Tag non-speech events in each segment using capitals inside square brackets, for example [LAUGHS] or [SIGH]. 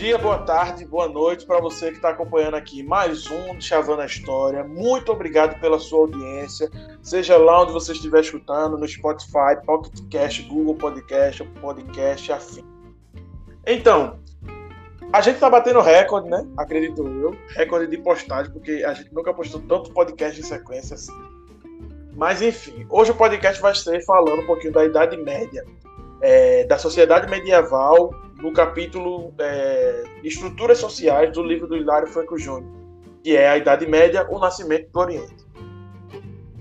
dia, boa tarde, boa noite para você que está acompanhando aqui mais um Chavando a História. Muito obrigado pela sua audiência, seja lá onde você estiver escutando, no Spotify, Pocket Cast, Google Podcast, Podcast, afim. Então, a gente está batendo recorde, né? Acredito eu. Recorde de postagem, porque a gente nunca postou tanto podcast em sequência assim. Mas enfim, hoje o podcast vai ser falando um pouquinho da Idade Média, é, da sociedade medieval no capítulo é, Estruturas Sociais do livro do Hilário Franco Júnior, que é a Idade Média, o Nascimento do Oriente.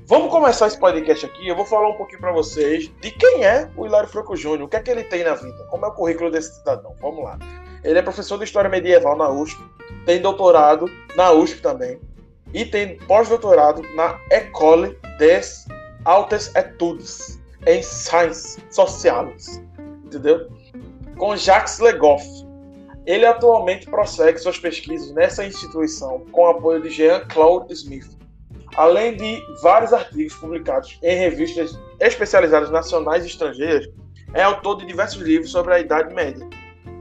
Vamos começar esse podcast aqui. Eu vou falar um pouquinho para vocês de quem é o Hilário Franco Júnior, o que é que ele tem na vida, como é o currículo desse cidadão. Vamos lá. Ele é professor de História Medieval na USP, tem doutorado na USP também, e tem pós-doutorado na École des Altes Etudes em Sciences Sociales, entendeu? Com Jacques Legoff. Ele atualmente prossegue suas pesquisas nessa instituição com o apoio de Jean-Claude Smith, além de vários artigos publicados em revistas especializadas nacionais e estrangeiras. É autor de diversos livros sobre a Idade Média.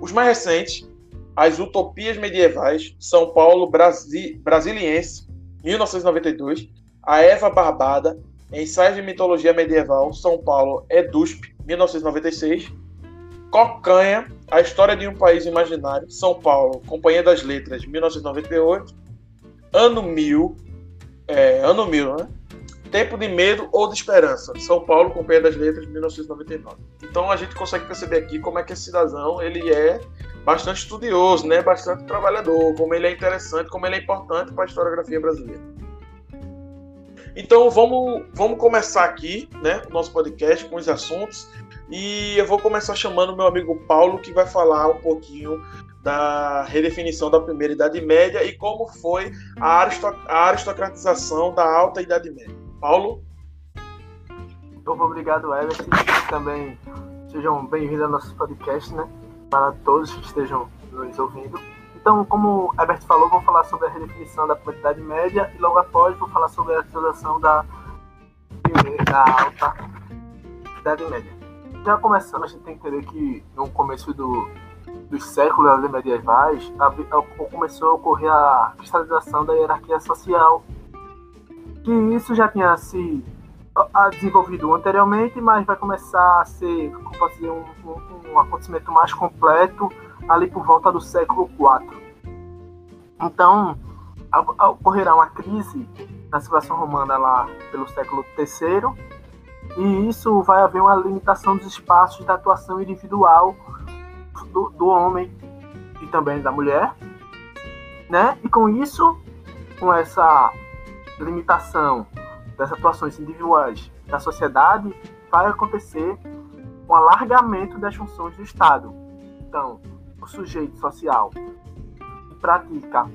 Os mais recentes, As Utopias Medievais, São Paulo Brasi Brasiliense, 1992, A Eva Barbada, Ensaios de Mitologia Medieval, São Paulo EDUSP, 1996, Cocanha, A História de um País Imaginário, São Paulo, Companhia das Letras, 1998. Ano 1000, é, ano 1000, né? Tempo de Medo ou de Esperança, São Paulo, Companhia das Letras, 1999. Então a gente consegue perceber aqui como é que esse cidadão ele é bastante estudioso, né? Bastante trabalhador, como ele é interessante, como ele é importante para a historiografia brasileira. Então vamos, vamos começar aqui, né, o nosso podcast com os assuntos. E eu vou começar chamando meu amigo Paulo, que vai falar um pouquinho da redefinição da Primeira Idade Média e como foi a, aristocratização da Alta Idade Média. Paulo? Muito obrigado, Everton. Também sejam bem-vindos ao nosso podcast, né? Para todos que estejam nos ouvindo. Então, como o Herbert falou, vou falar sobre a redefinição da Idade Média e logo após vou falar sobre a aristocratização da, da Alta Idade Média já começando, a gente tem que entender que no começo do, dos séculos medievais a, a, começou a ocorrer a cristalização da hierarquia social. Que isso já tinha se a, desenvolvido anteriormente, mas vai começar a ser dizer, um, um, um acontecimento mais completo ali por volta do século IV. Então, ocorrerá uma crise na civilização romana lá pelo século III e isso vai haver uma limitação dos espaços da atuação individual do, do homem e também da mulher, né? E com isso, com essa limitação das atuações individuais da sociedade, vai acontecer um alargamento das funções do Estado. Então, o sujeito social que pratica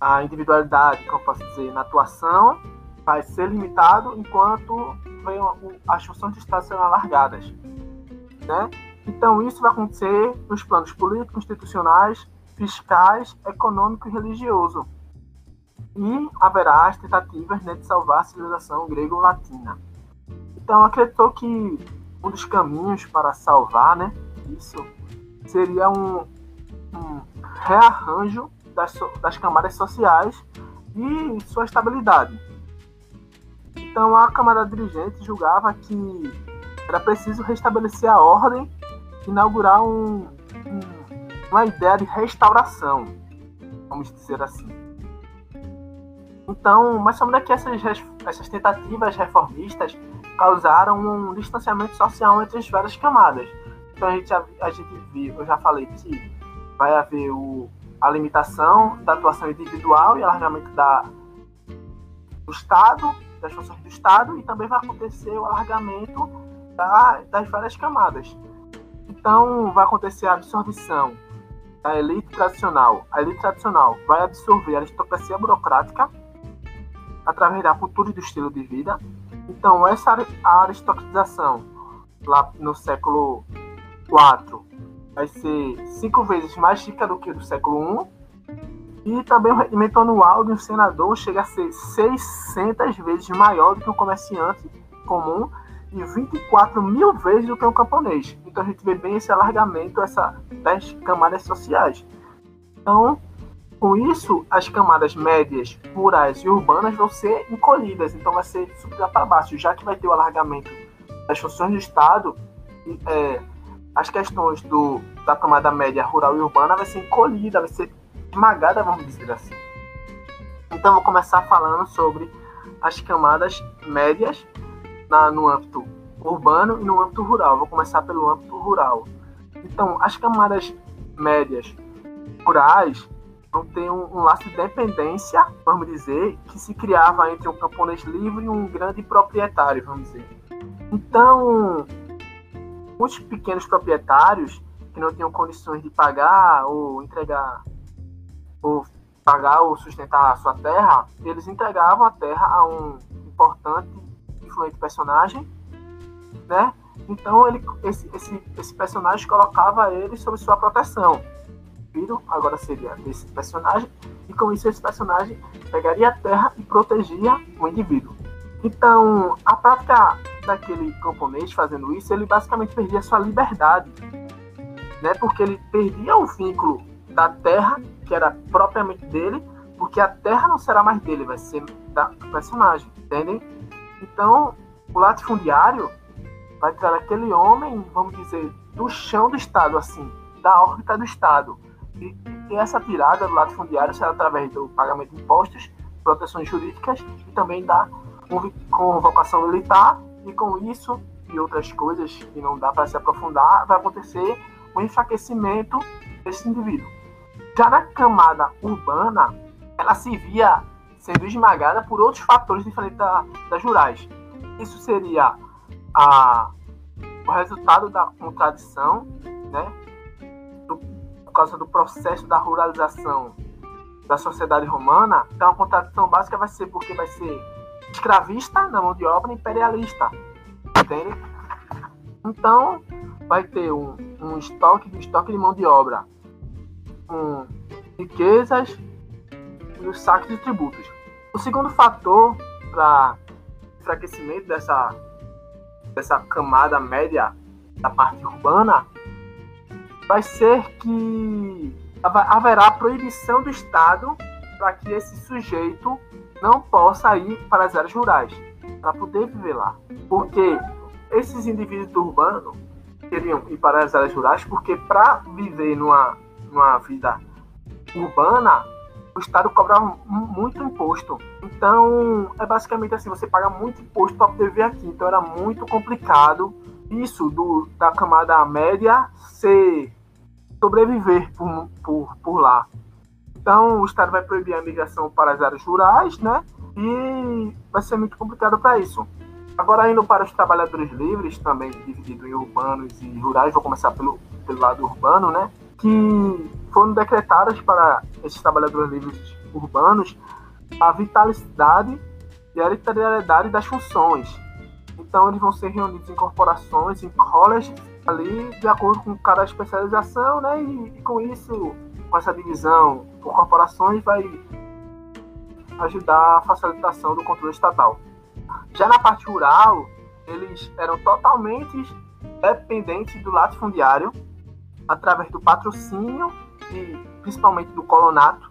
a individualidade, como posso dizer, na atuação, vai ser limitado enquanto as funções de Estado serão alargadas. Né? Então, isso vai acontecer nos planos políticos, institucionais, fiscais, econômico e religioso. E haverá as tentativas né, de salvar a civilização grego-latina. Então, acreditou que um dos caminhos para salvar né, isso seria um, um rearranjo das, das camadas sociais e sua estabilidade então a Câmara Dirigente julgava que era preciso restabelecer a ordem, inaugurar um, um, uma ideia de restauração, vamos dizer assim. Então, mas como é que essas, essas tentativas reformistas causaram um distanciamento social entre as várias camadas. Então a gente, a gente viu, eu já falei que vai haver o, a limitação da atuação individual e alargamento da, do Estado das funções do Estado e também vai acontecer o alargamento da, das várias camadas. Então, vai acontecer a absorção da elite tradicional. A elite tradicional vai absorver a aristocracia burocrática através da cultura e do estilo de vida. Então, essa aristocratização lá no século IV vai ser cinco vezes mais rica do que do século I e também o rendimento anual de um senador chega a ser 600 vezes maior do que um comerciante comum e 24 mil vezes do que um camponês. Então a gente vê bem esse alargamento essa, das camadas sociais. Então, com isso, as camadas médias, rurais e urbanas vão ser encolhidas, então vai ser subida para baixo, já que vai ter o alargamento das funções do Estado, é, as questões do, da camada média rural e urbana vai ser encolhida, vai ser esmagada, vamos dizer assim. Então, vou começar falando sobre as camadas médias na, no âmbito urbano e no âmbito rural. Vou começar pelo âmbito rural. Então, as camadas médias rurais vão ter um, um, laço de dependência, vamos dizer, que se criava entre um camponês livre e um grande proprietário, vamos dizer. Então, muitos pequenos proprietários que não tinham condições de pagar ou entregar ou pagar ou sustentar a sua terra, eles entregavam a terra a um importante, influente personagem, né? Então ele, esse, esse, esse personagem colocava ele sob sua proteção. Filho agora seria esse personagem e com isso esse personagem pegaria a terra e protegia o indivíduo. Então a prática daquele camponês fazendo isso, ele basicamente perdia sua liberdade, né? Porque ele perdia o vínculo da terra que era propriamente dele, porque a terra não será mais dele, vai ser da personagem, entendem? Então, o latifundiário vai tirar aquele homem, vamos dizer, do chão do Estado, assim, da órbita do Estado. E, e essa tirada do latifundiário será através do pagamento de impostos, proteções jurídicas e também da convocação militar, e com isso e outras coisas que não dá para se aprofundar, vai acontecer o um enfraquecimento desse indivíduo. Já na camada urbana, ela se via sendo esmagada por outros fatores diferentes da, das rurais. Isso seria a, o resultado da contradição, né, do, por causa do processo da ruralização da sociedade romana. Então, a contradição básica vai ser porque vai ser escravista na mão de obra imperialista, entende? Então, vai ter um, um estoque, um estoque de mão de obra com riquezas e os saques de tributos. O segundo fator para enfraquecimento dessa, dessa camada média da parte urbana vai ser que haverá proibição do Estado para que esse sujeito não possa ir para as áreas rurais, para poder viver lá. Porque esses indivíduos urbanos queriam ir para as áreas rurais porque para viver numa numa vida urbana, o Estado cobrava muito imposto. Então, é basicamente assim, você paga muito imposto para poder vir aqui. Então, era muito complicado isso do, da camada média ser sobreviver por, por, por lá. Então, o Estado vai proibir a migração para as áreas rurais, né? E vai ser muito complicado para isso. Agora, indo para os trabalhadores livres, também dividido em urbanos e rurais, vou começar pelo, pelo lado urbano, né? Que foram decretadas para esses trabalhadores livres urbanos a vitalidade e a hereditariedade das funções. Então, eles vão ser reunidos em corporações, em colleges, ali de acordo com cada especialização, né? E, e com isso, com essa divisão por corporações, vai ajudar a facilitação do controle estatal. Já na parte rural, eles eram totalmente dependentes do latifundiário, através do patrocínio e principalmente do colonato,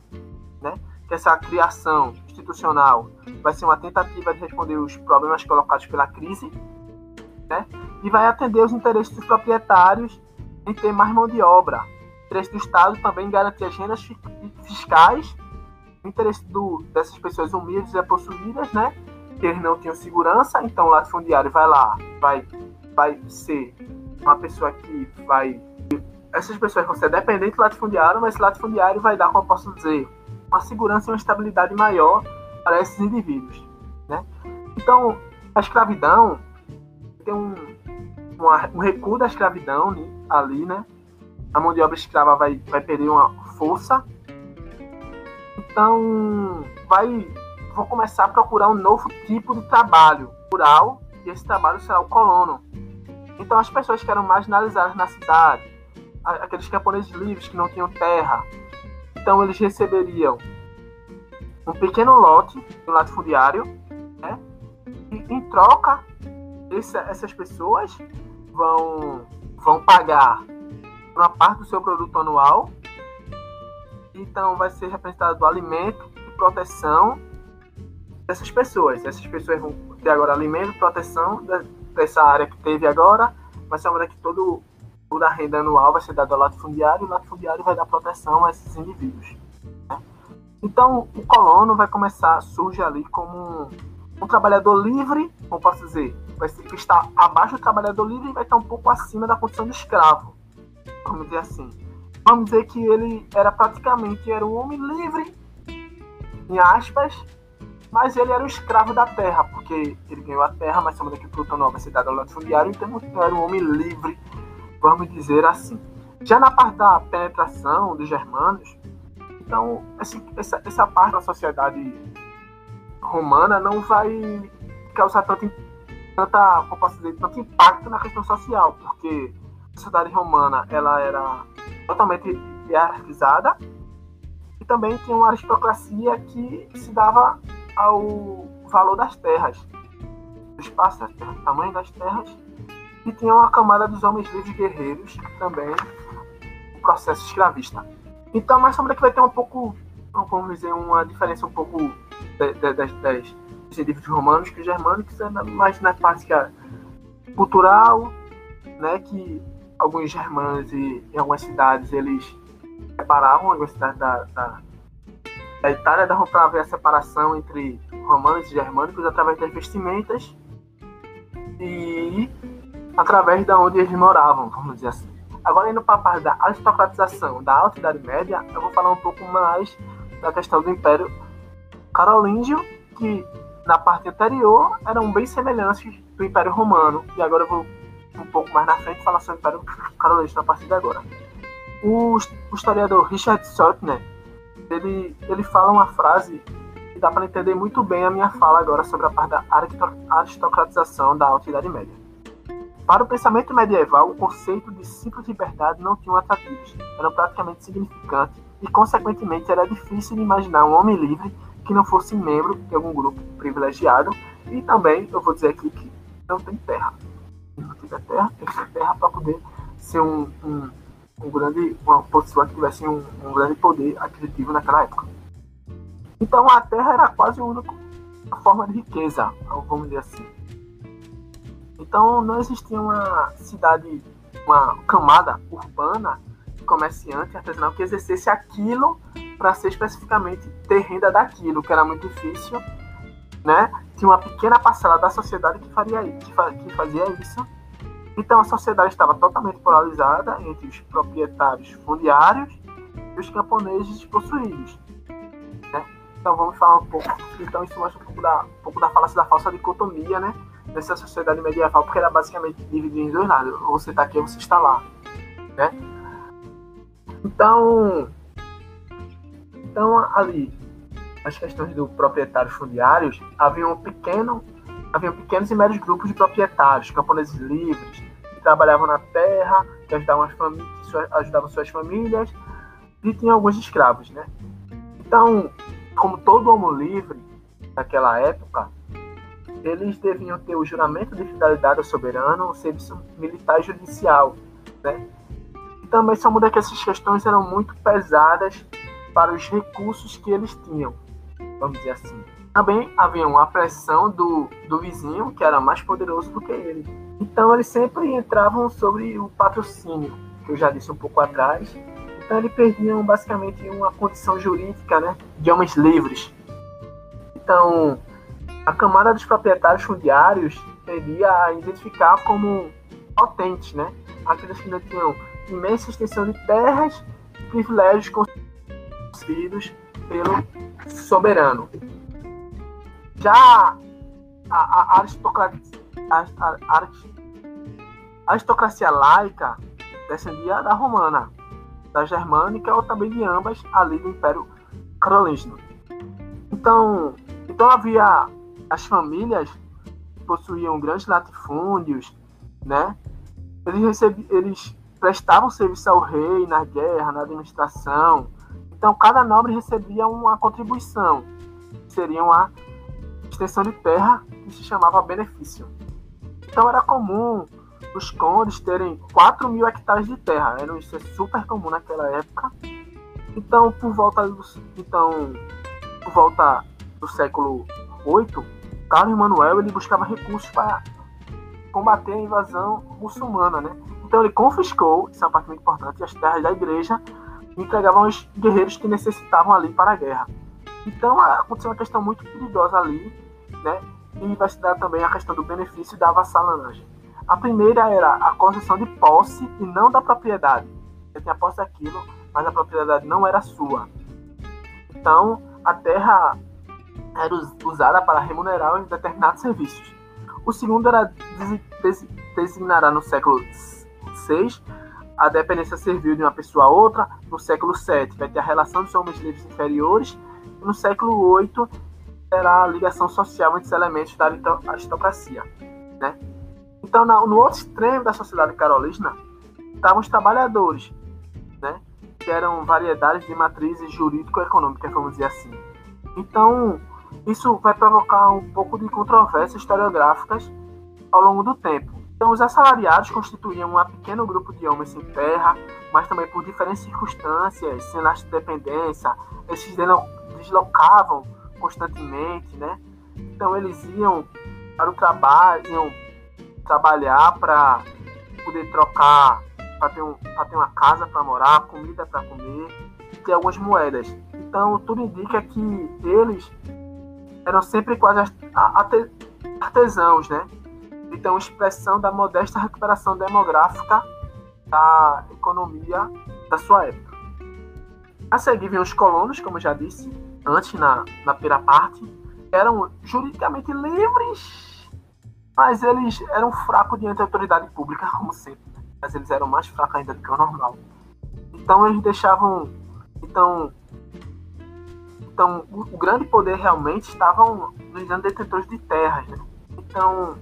né? Que essa criação institucional vai ser uma tentativa de responder os problemas colocados pela crise, né? E vai atender os interesses dos proprietários em ter mais mão de obra. O interesse do Estado também garantir as rendas fiscais, o interesse do, dessas pessoas humildes e possuídas, né? Que eles não tinham segurança, então o latifundiário vai lá, vai, vai ser uma pessoa que vai essas pessoas vão ser dependentes do latifundiário, mas esse latifundiário vai dar, como eu posso dizer, uma segurança e uma estabilidade maior para esses indivíduos. Né? Então, a escravidão tem um, uma, um recuo da escravidão né, ali, né? A mão de obra escrava vai, vai perder uma força. Então, vai, vou começar a procurar um novo tipo de trabalho rural, e esse trabalho será o colono. Então, as pessoas que eram marginalizadas na cidade, aqueles camponeses livres que não tinham terra. Então eles receberiam um pequeno lote do latifundiário, né? E em troca esse, essas pessoas vão, vão pagar uma parte do seu produto anual. Então, vai ser representado do alimento e proteção dessas pessoas. Essas pessoas vão ter agora alimento proteção dessa área que teve agora. Vai ser uma área que todo, toda a renda anual vai ser dada ao latifundiário e o latifundiário vai dar proteção a esses indivíduos. Né? Então, o colono vai começar, surge ali como um, um trabalhador livre, como posso dizer, vai ser que está abaixo do trabalhador livre e vai estar um pouco acima da condição do escravo. Vamos dizer assim. Vamos dizer que ele era praticamente era um homem livre, em aspas, mas ele era um escravo da terra, porque ele ganhou a terra, mas somente que Plutão não vai ser dado ao latifundiário, então era um homem livre, vamos dizer assim. Já na parte da penetração dos germanos, então essa, essa parte da sociedade romana não vai causar tanto, tanta, posso dizer, tanto impacto na questão social, porque a sociedade romana ela era totalmente hierarquizada e também tinha uma aristocracia que se dava ao valor das terras, do espaço do tamanho das terras, e tinha uma camada dos homens livres guerreiros, também o processo escravista. Então, mais sombra que vai ter um pouco, vamos dizer, uma diferença um pouco das, dos indivíduos romanos que os germânicos, é mais na parte cultural, né, que alguns germanos e em algumas cidades eles separavam algumas cidades da, da, da Itália, dava para ver a separação entre romanos e germânicos através das vestimentas e através de onde eles moravam, vamos dizer assim. Agora, indo para a parte da aristocratização da Alta Idade Média, eu vou falar um pouco mais da questão do Império Carolíngio, que na parte anterior eram bem semelhantes do Império Romano, e agora eu vou um pouco mais na frente falar sobre o Império Carolíngio a partir de agora. O, o historiador Richard Sortner, ele, ele fala uma frase que dá para entender muito bem a minha fala agora sobre a parte da aristocratização da Alta Idade Média. Para o pensamento medieval, o conceito de simples liberdade não tinha atrativos, era praticamente insignificante e, consequentemente, era difícil de imaginar um homem livre que não fosse membro de algum grupo privilegiado e também, eu vou dizer aqui, que não tem terra. Se não tiver terra, tem que ter terra para poder ser um, um, um, grande, uma pessoa que tivesse um, um grande poder aquisitivo naquela época. Então a terra era quase a única forma de riqueza, vamos dizer assim. Então não existia uma cidade, uma camada urbana, comerciante, artesanal que exercesse aquilo para ser especificamente ter renda daquilo, que era muito difícil, né? Tinha uma pequena parcela da sociedade que faria que, fazia isso. Então a sociedade estava totalmente polarizada entre os proprietários fundiários e os camponeses possuídos. Né? Então vamos falar um pouco. Então isso mostra um pouco da, um pouco da falácia da falsa dicotomia, né? Nessa sociedade medieval, porque era basicamente dividido em dois lados. Você está aqui você está lá. Né? Então, então ali, as questões do proprietários fundiários, havia um pequeno, havia pequenos e médios grupos de proprietários, camponeses livres, que trabalhavam na terra, que ajudavam, as famílias, ajudavam suas famílias, e tinha alguns escravos, né? Então, como todo homem livre naquela época, eles deviam ter o juramento de fidelidade ao soberano, o serviço militar e judicial, né? E também só muda que essas questões eram muito pesadas para os recursos que eles tinham, vamos dizer assim. Também havia uma pressão do, do vizinho, que era mais poderoso do que ele. Então eles sempre entravam sobre o patrocínio, que eu já disse um pouco atrás. Então eles perdiam basicamente uma condição jurídica, né, de homens livres. Então, a camada dos proprietários fundiários teria a identificar como potentes, né? Aqueles que não tinham imensa extensão de terras privilégios concedidos pelo soberano. Já a, a, aristocracia, a, a aristocracia laica descendia da romana, da germânica ou também de ambas ali do Império Carolíngio. Então, então havia as famílias possuíam grandes latifúndios, né? Eles, recebi, eles prestavam serviço ao rei na guerra, na administração. Então, cada nobre recebia uma contribuição, que seria uma extensão de terra que se chamava benefício. Então era comum os condes terem 4 mil hectares de terra. Era isso é super comum naquela época. Então, por volta do, então, por volta do século VIII, Carlos Manuel ele buscava recursos para combater a invasão muçulmana, né? Então ele confiscou, isso é uma parte muito importante, as terras da igreja e entregava aos guerreiros que necessitavam ali para a guerra. Então aconteceu uma questão muito perigosa ali, né? E vai se dar também a questão do benefício da vassalanagem. A primeira era a concessão de posse e não da propriedade. Você tinha posse daquilo, mas a propriedade não era sua. Então, a terra era usada para remunerar os determinados serviços. O segundo era designará no século VI a dependência servil de uma pessoa a outra. No século VII vai ter a relação dos homens livres inferiores. E no século VIII terá a ligação social entre os elementos da aristocracia. Né? Então, no outro extremo da sociedade carolina estavam os trabalhadores, né? que eram variedades de matrizes jurídico-econômicas, vamos dizer assim. Então, isso vai provocar um pouco de controvérsias historiográficas ao longo do tempo. Então, os assalariados constituíam um pequeno grupo de homens sem terra, mas também por diferentes circunstâncias, sem de dependência, eles se deslocavam constantemente, né? Então, eles iam para o trabalho, iam trabalhar para poder trocar, para ter, um, ter uma casa para morar, comida para comer, ter algumas moedas. Então, tudo indica que eles eram sempre quase artesãos, né? Então, expressão da modesta recuperação demográfica da economia da sua época. A seguir vem os colonos, como já disse antes na, na primeira parte, eram juridicamente livres, mas eles eram fracos diante da autoridade pública, [LAUGHS] como sempre. Né? Mas eles eram mais fracos ainda do que o normal. Então, eles deixavam. Então, então o, grande poder realmente estava nos detentores de terras. Né? Então,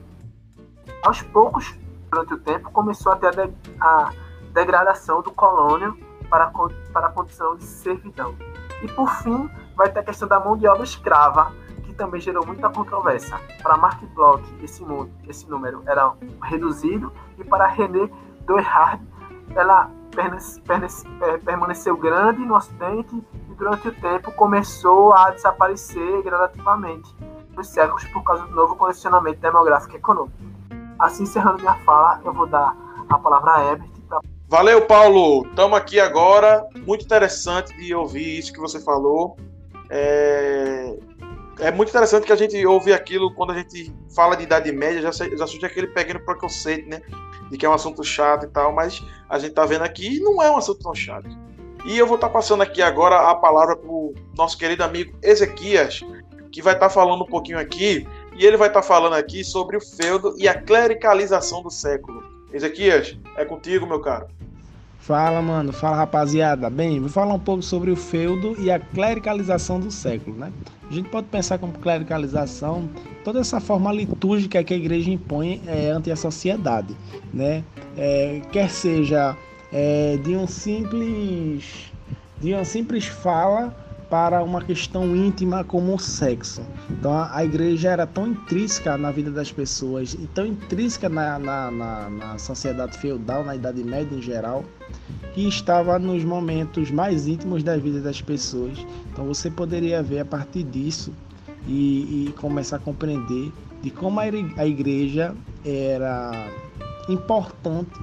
aos poucos, durante o tempo, começou a ter a, de, a degradação do colônio para para a condição de servidão. E por fim, vai ter a questão da mão de obra escrava, que também gerou muita controvérsia. Para Mark Bloch, esse, esse número era reduzido, e para René Doerhard, ela permaneceu grande no Ocidente e durante o tempo começou a desaparecer gradativamente nos séculos por causa do novo condicionamento demográfico e econômico. Assim, encerrando minha fala, eu vou dar a palavra a Herbert. Pra... Valeu, Paulo. Estamos aqui agora. Muito interessante de ouvir isso que você falou. É... é muito interessante que a gente ouve aquilo quando a gente fala de Idade Média, já, já surge aquele pequeno preconceito, né? De que é um assunto chato e tal, mas a gente tá vendo aqui e não é um assunto tão chato. E eu vou estar tá passando aqui agora a palavra para o nosso querido amigo Ezequias, que vai estar tá falando um pouquinho aqui e ele vai estar tá falando aqui sobre o feudo e a clericalização do século. Ezequias, é contigo, meu caro. Fala, mano. Fala, rapaziada. Bem, vou falar um pouco sobre o feudo e a clericalização do século, né? A gente pode pensar como clericalização toda essa forma litúrgica que a igreja impõe é, ante a sociedade, né? É, quer seja é, de um simples de uma simples fala para uma questão íntima como o sexo. Então a, igreja era tão intrínseca na vida das pessoas e tão intrínseca na, na, na, na sociedade feudal, na Idade Média em geral, que estava nos momentos mais íntimos da vida das pessoas. Então você poderia ver a partir disso e, e começar a compreender de como a igreja era importante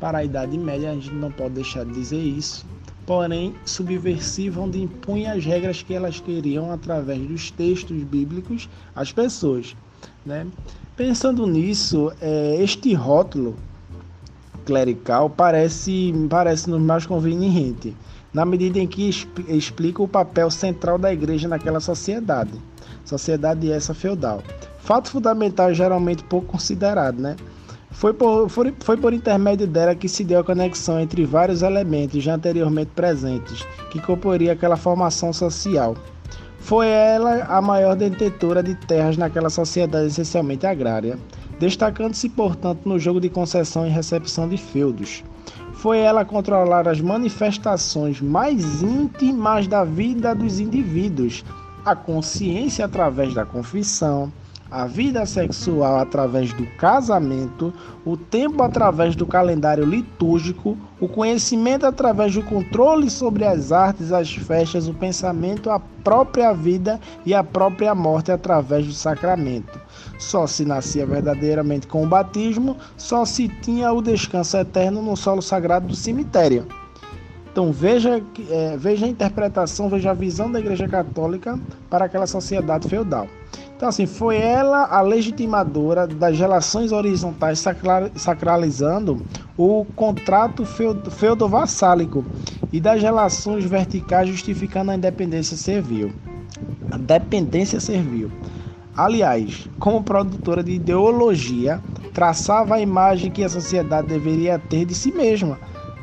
para a Idade Média, a gente não pode deixar de dizer isso porém subversiva, onde impunha as regras que elas queriam através dos textos bíblicos às pessoas. Né? Pensando nisso, é, este rótulo clerical parece, parece nos mais conveniente, na medida em que explica o papel central da igreja naquela sociedade, sociedade essa feudal. Fato fundamental geralmente pouco considerado, né? Foi por, foi, foi por intermédio dela que se deu a conexão entre vários elementos já anteriormente presentes, que comporia aquela formação social. Foi ela a maior detentora de terras naquela sociedade essencialmente agrária, destacando-se, portanto, no jogo de concessão e recepção de feudos. Foi ela a controlar as manifestações mais íntimas da vida dos indivíduos, a consciência através da confissão, a vida sexual através do casamento, o tempo através do calendário litúrgico, o conhecimento através do controle sobre as artes, as festas, o pensamento, a própria vida e a própria morte através do sacramento. Só se nascia verdadeiramente com o batismo, só se tinha o descanso eterno no solo sagrado do cemitério. Então veja, é, veja a interpretação, veja a visão da Igreja Católica para aquela sociedade feudal. Então, assim, foi ela a legitimadora das relações horizontais sacralizando o contrato feudo-vassálico e das relações verticais justificando a independência servil. A dependência servil. Aliás, como produtora de ideologia, traçava a imagem que a sociedade deveria ter de si mesma.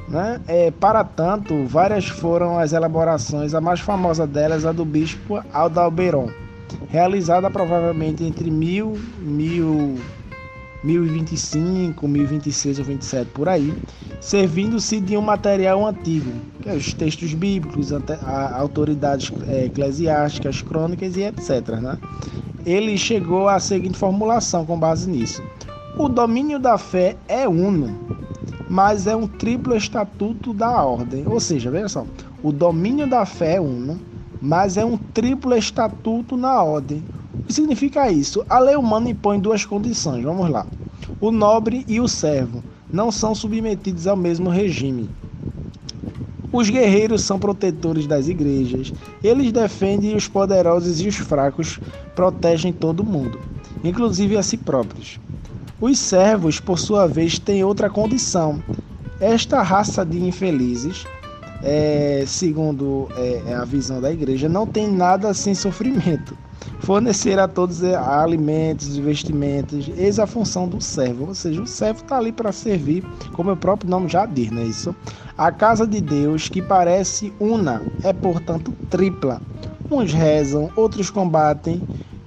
Né? É, para tanto, várias foram as elaborações, a mais famosa delas a do bispo Aldalberon, realizada provavelmente entre 1000, 1000 1025, 1026 ou 27 por aí, servindo-se de um material antigo, que é os textos bíblicos, autoridades é, eclesiásticas, crônicas e etc. Né? Ele chegou à seguinte formulação com base nisso: o domínio da fé é uno, mas é um triplo estatuto da ordem. Ou seja, veja só, o domínio da fé é uno, mas é um triplo estatuto na ordem. O que significa isso? A lei humana impõe duas condições. Vamos lá. O nobre e o servo não são submetidos ao mesmo regime. Os guerreiros são protetores das igrejas. Eles defendem os poderosos e os fracos protegem todo mundo, inclusive a si próprios. Os servos, por sua vez, têm outra condição. Esta raça de infelizes é, segundo é, a visão da igreja, não tem nada sem sofrimento. Fornecer a todos é, alimentos, vestimentos, eis a função do servo. Ou seja, o servo está ali para servir, como o próprio nome já diz, não é isso? A casa de Deus, que parece una, é portanto tripla. Uns rezam, outros combatem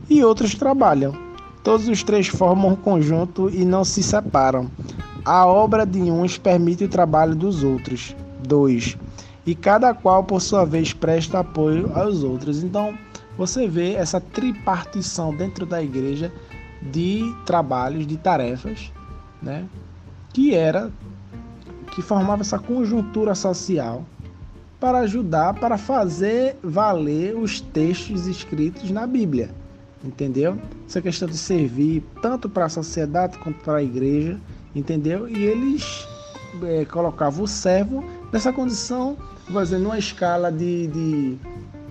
e outros trabalham. Todos os três formam um conjunto e não se separam. A obra de uns permite o trabalho dos outros. 2 e cada qual, por sua vez, presta apoio aos outros. Então, você vê essa tripartição dentro da igreja de trabalhos, de tarefas, né? que era que formava essa conjuntura social para ajudar, para fazer valer os textos escritos na Bíblia. Entendeu? Essa questão de servir tanto para a sociedade quanto para a igreja, entendeu? E eles é, colocavam o servo nessa condição por numa escala de, de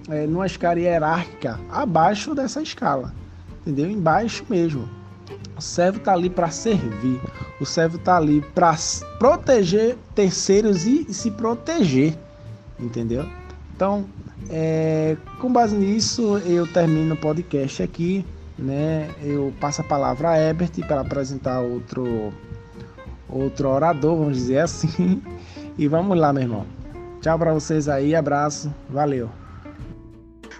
é, numa escala hierárquica abaixo dessa escala, entendeu? Embaixo mesmo. O servo está ali para servir, o servo está ali para proteger terceiros e se proteger, entendeu? Então, é, com base nisso, eu termino o podcast aqui, né? Eu passo a palavra a Ebert para apresentar outro outro orador, vamos dizer assim. E vamos lá, meu irmão. Tchau para vocês aí, abraço, valeu.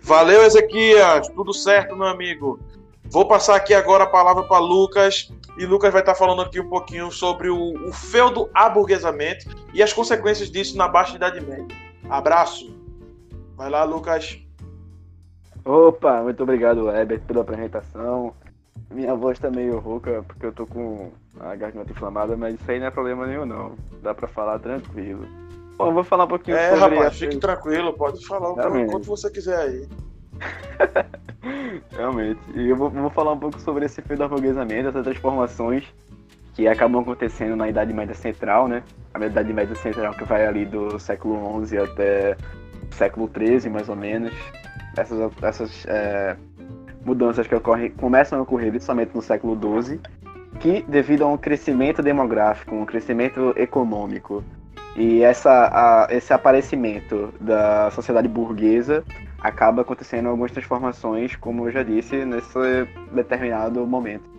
Valeu, Ezequias, tudo certo, meu amigo. Vou passar aqui agora a palavra para Lucas e Lucas vai estar falando aqui um pouquinho sobre o, o feudo aburguesamento e as consequências disso na Baixa Idade Média. Abraço. Vai lá, Lucas. Opa, muito obrigado, Herbert, pela apresentação. Minha voz tá meio rouca porque eu tô com a garganta inflamada, mas isso aí não é problema nenhum, não. Dá para falar tranquilo. Bom, eu vou falar um pouquinho é, sobre... É, rapaz, fique tranquilo, pode falar o quanto você quiser aí. [LAUGHS] Realmente. E eu vou, vou, falar um pouco sobre esse afoguesamento, essas transformações que acabam acontecendo na Idade Média Central, né? A Idade Média Central que vai ali do século XI até século XIII, mais ou menos. Essas, essas é, mudanças que ocorrem, começam a ocorrer somente no século XII, que devido a um crescimento demográfico, um crescimento econômico, e essa, a, esse aparecimento da sociedade burguesa acaba acontecendo algumas transformações, como eu já disse, nesse determinado momento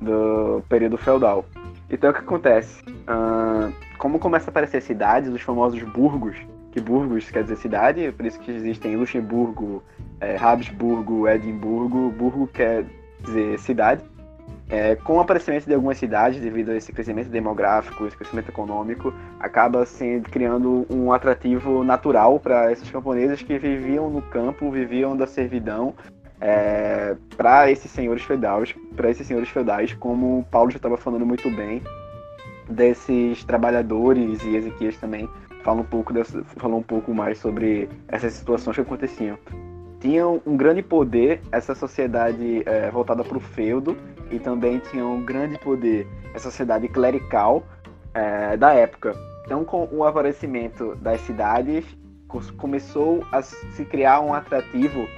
do período feudal. Então o que acontece? Uh, como começa a aparecer cidades, os famosos burgos, que burgos quer dizer cidade, por isso que existem Luxemburgo, é, Habsburgo, Edimburgo, burgo quer dizer cidade. É, com o aparecimento de algumas cidades, devido a esse crescimento demográfico, esse crescimento econômico, acaba se criando um atrativo natural para esses camponeses que viviam no campo, viviam da servidão é, para esses senhores feudais, para esses senhores feudais, como o Paulo já estava falando muito bem, desses trabalhadores e Ezequias também fala um pouco dessa, falou um pouco mais sobre essas situações que aconteciam. Tinham um grande poder essa sociedade é, voltada para o feudo e também tinha um grande poder essa sociedade clerical é, da época. Então, com o aparecimento das cidades, começou a se criar um atrativo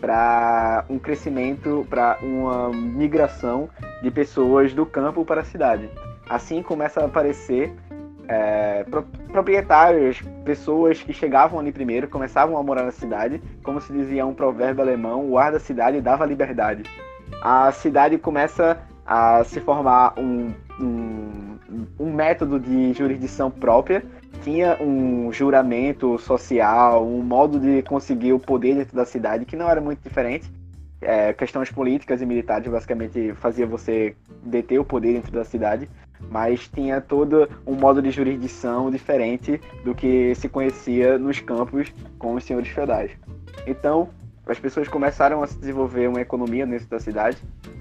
para um crescimento, para uma migração de pessoas do campo para a cidade. Assim começa a aparecer é, proprietários, pessoas que chegavam ali primeiro, começavam a morar na cidade, como se dizia um provérbio alemão, o ar da cidade dava liberdade. A cidade começa a se formar um, um, um método de jurisdição própria, tinha um juramento social, um modo de conseguir o poder dentro da cidade que não era muito diferente. É, questões políticas e militares basicamente fazia você deter o poder dentro da cidade mas tinha todo um modo de jurisdição diferente do que se conhecia nos campos com os senhores feudais. Então, as pessoas começaram a se desenvolver uma economia dentro da cidade.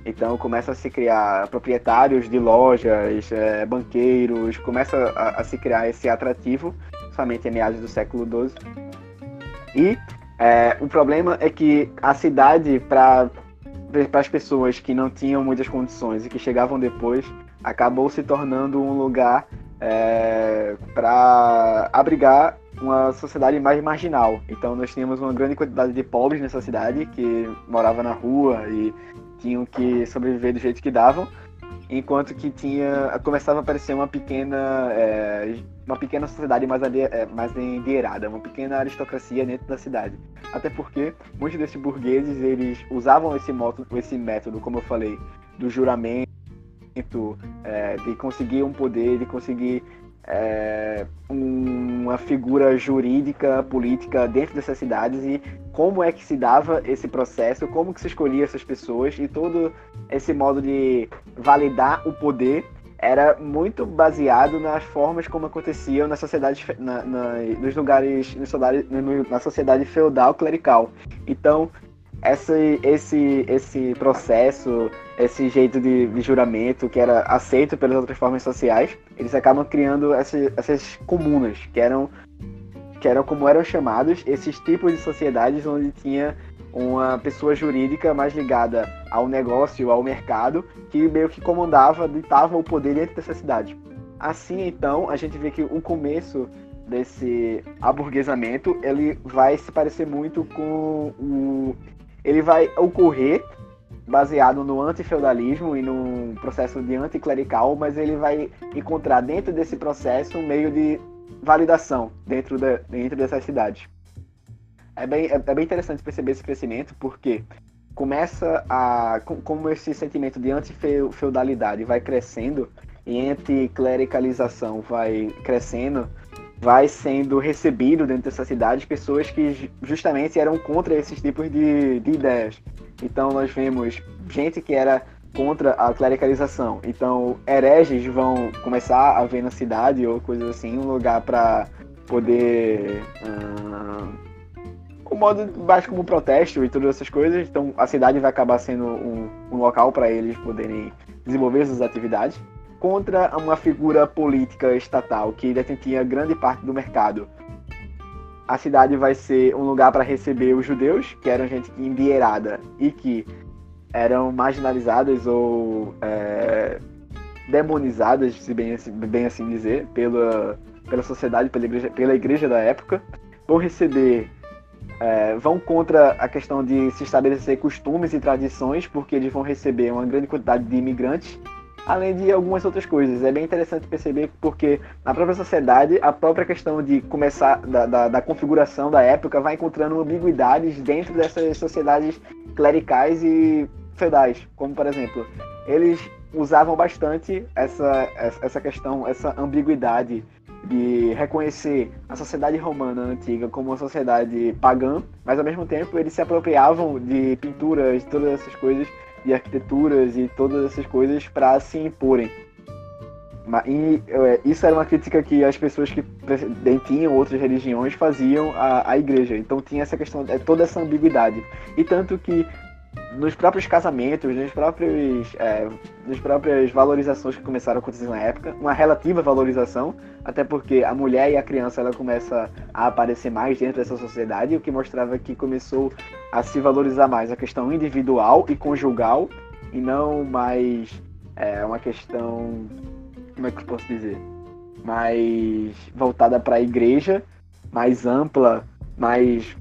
Então, começa a se criar proprietários de lojas, é, banqueiros, começa a, a, se criar esse atrativo, somente em meados do século XII. E é, o problema é que a cidade, para as pessoas que não tinham muitas condições e que chegavam depois, acabou se tornando um lugar é, para abrigar uma sociedade mais marginal. Então nós tínhamos uma grande quantidade de pobres nessa cidade que moravam na rua e tinham que sobreviver do jeito que davam, enquanto que tinha começava a aparecer uma pequena é, uma pequena sociedade mais é, mais endinheirada, uma pequena aristocracia dentro da cidade. Até porque muitos desses burgueses eles usavam esse método, esse método, como eu falei, do juramento é, de conseguir um poder, de conseguir é, uma figura jurídica, política dentro dessas cidades e como é que se dava esse processo, como que se escolhia essas pessoas e todo esse modo de validar o poder era muito baseado nas formas como aconteciam na sociedade, na, na, nos lugares, na sociedade feudal clerical. Então, esse, esse, esse processo, esse jeito de, de, juramento que era aceito pelas outras formas sociais, eles acabam criando essas, comunas, que eram, que eram como eram chamados esses tipos de sociedades onde tinha uma pessoa jurídica mais ligada ao negócio, ao mercado, que meio que comandava, ditava o poder dentro dessa cidade. Assim, então, a gente vê que o começo desse aburguesamento, ele vai se parecer muito com o ele vai ocorrer baseado no antifeudalismo e num processo de anticlerical, mas ele vai encontrar dentro desse processo um meio de validação dentro, da, dentro dessas cidades. É bem, é, é bem interessante perceber esse crescimento, porque começa a. Como esse sentimento de antifeudalidade vai crescendo e anticlericalização vai crescendo, vai sendo recebido dentro dessa cidade pessoas que justamente eram contra esses tipos de, de ideias. Então nós vemos gente que era contra a clericalização. Então hereges vão começar a ver na cidade ou coisas assim um lugar para poder uh, o modo mais como protesto e todas essas coisas. Então a cidade vai acabar sendo um, um local para eles poderem desenvolver suas atividades contra uma figura política estatal que detentia grande parte do mercado. A cidade vai ser um lugar para receber os judeus, que eram gente endinheirada e que eram marginalizadas ou é, demonizadas, se bem, assim, bem assim dizer, pela, pela sociedade, pela igreja, pela igreja da época. Vão receber é, vão contra a questão de se estabelecer costumes e tradições, porque eles vão receber uma grande quantidade de imigrantes além de algumas outras coisas. É bem interessante perceber porque na própria sociedade, a própria questão de começar, da, da, da configuração da época, vai encontrando ambiguidades dentro dessas sociedades clericais e feudais. Como, por exemplo, eles usavam bastante essa, essa questão, essa ambiguidade de reconhecer a sociedade romana antiga como uma sociedade pagã, mas ao mesmo tempo eles se apropriavam de pinturas, todas essas coisas de arquiteturas e todas essas coisas para se imporem. E é, isso era uma crítica que as pessoas que tinham outras religiões faziam à, à igreja. Então tinha essa questão, é, toda essa ambiguidade. E tanto que nos próprios casamentos, nos próprios, é, próprias valorizações que começaram a acontecer na época, uma relativa valorização, até porque a mulher e a criança ela começa a aparecer mais dentro dessa sociedade, o que mostrava que começou a se valorizar mais a questão individual e conjugal e não mais é, uma questão, como é que eu posso dizer, mais voltada para a igreja, mais ampla, mais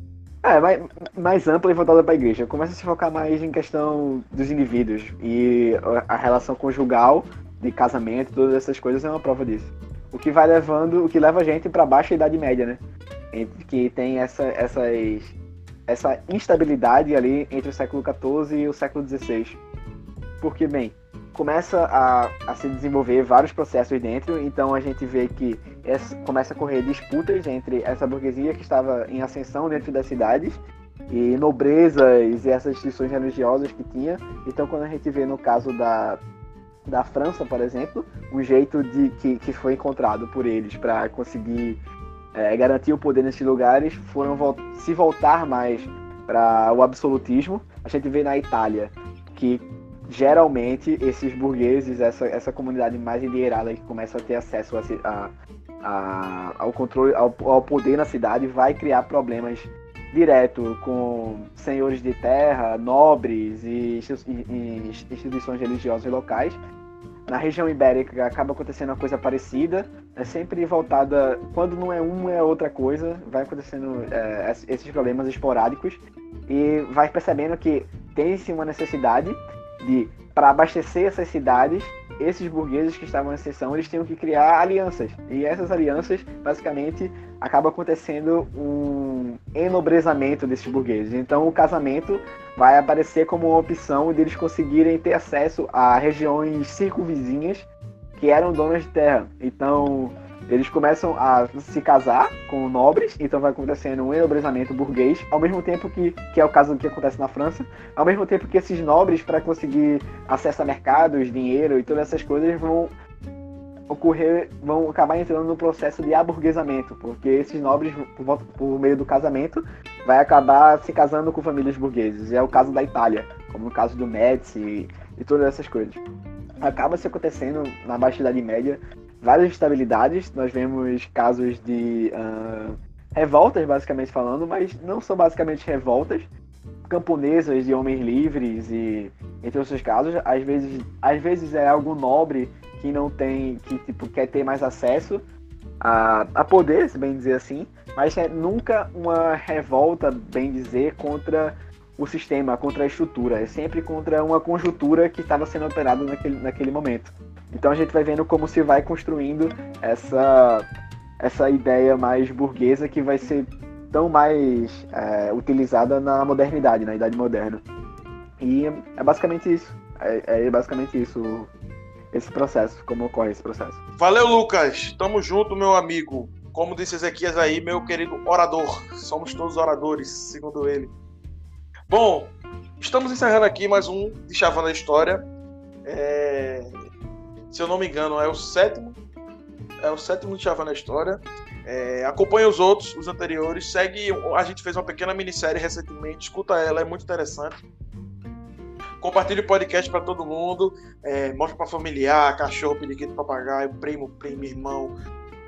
é, mais, mais ampla e voltada para a igreja. Começa a se focar mais em questão dos indivíduos. E a relação conjugal, de casamento, todas essas coisas é uma prova disso. O que vai levando, o que leva a gente para baixa idade média, né? Que tem essa, essas, essa instabilidade ali entre o século XIV e o século XVI. Porque, bem, começa a, a se desenvolver vários processos dentro, então a gente vê que começa a correr disputas entre essa burguesia que estava em ascensão dentro das cidades e nobrezas e essas instituições religiosas que tinha. Então, quando a gente vê no caso da, da França, por exemplo, um jeito de que, que foi encontrado por eles para conseguir é, garantir o poder nesses lugares foram se voltar mais para o absolutismo. A gente vê na Itália que geralmente esses burgueses, essa, essa comunidade mais endinheirada que começa a ter acesso a, a, a, ao controle, ao, ao, poder na cidade, vai criar problemas direto com senhores de terra, nobres e, e, e instituições religiosas locais. Na região ibérica acaba acontecendo uma coisa parecida, é sempre voltada, quando não é uma é outra coisa, vai acontecendo é, esses problemas esporádicos e vai percebendo que tem-se uma necessidade de para abastecer essas cidades, esses burgueses que estavam em seção, eles tinham que criar alianças. E essas alianças, basicamente, acaba acontecendo um enobrezamento desses burgueses. Então, o casamento vai aparecer como uma opção de eles conseguirem ter acesso a regiões circunvizinhas que eram donas de terra. Então, eles começam a se casar com nobres, então vai acontecendo um enobrecimento burguês, ao mesmo tempo que, que é o caso do que acontece na França, ao mesmo tempo que esses nobres, para conseguir acesso a mercados, dinheiro e todas essas coisas, vão ocorrer, vão acabar entrando no processo de aburguesamento, porque esses nobres, por, meio do casamento, vai acabar se casando com famílias burguesas. É o caso da Itália, como no caso do Médici e todas essas coisas. Acaba se acontecendo na Baixa Idade Média várias instabilidades. Nós vemos casos de uh, revoltas, basicamente falando, mas não são basicamente revoltas camponesas de homens livres e entre outros casos, às vezes, às vezes é algo nobre que não tem, que tipo quer ter mais acesso a, a poder, se bem dizer assim, mas é nunca uma revolta, bem dizer, contra o sistema, contra a estrutura, é sempre contra uma conjuntura que estava sendo operada naquele, naquele momento. Então a gente vai vendo como se vai construindo essa, essa ideia mais burguesa que vai ser tão mais é, utilizada na modernidade, na idade moderna. E é basicamente isso. É, é basicamente isso esse processo, como ocorre esse processo. Valeu, Lucas. Tamo junto, meu amigo. Como disse Ezequias aí, meu querido orador. Somos todos oradores, segundo ele. Bom, estamos encerrando aqui mais um de Chavando a História. É... Se eu não me engano, é o sétimo. É o sétimo de Chavando a História. É... Acompanhe os outros, os anteriores. Segue. A gente fez uma pequena minissérie recentemente. Escuta ela, é muito interessante. Compartilhe o podcast para todo mundo. É... Mostre para familiar, cachorro, periquito, papagaio, primo, primo, irmão,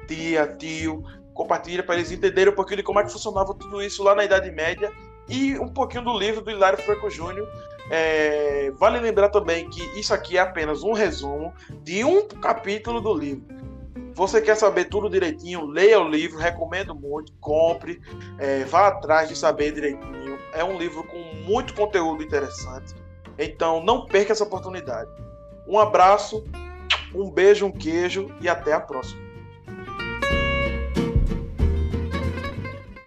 tia, tio. Compartilha para eles entenderem um pouquinho de como é que funcionava tudo isso lá na Idade Média e um pouquinho do livro do Hilário Franco Júnior. É, vale lembrar também que isso aqui é apenas um resumo de um capítulo do livro. Você quer saber tudo direitinho? Leia o livro, recomendo muito, compre, é, vá atrás de saber direitinho. É um livro com muito conteúdo interessante. Então não perca essa oportunidade. Um abraço, um beijo, um queijo e até a próxima.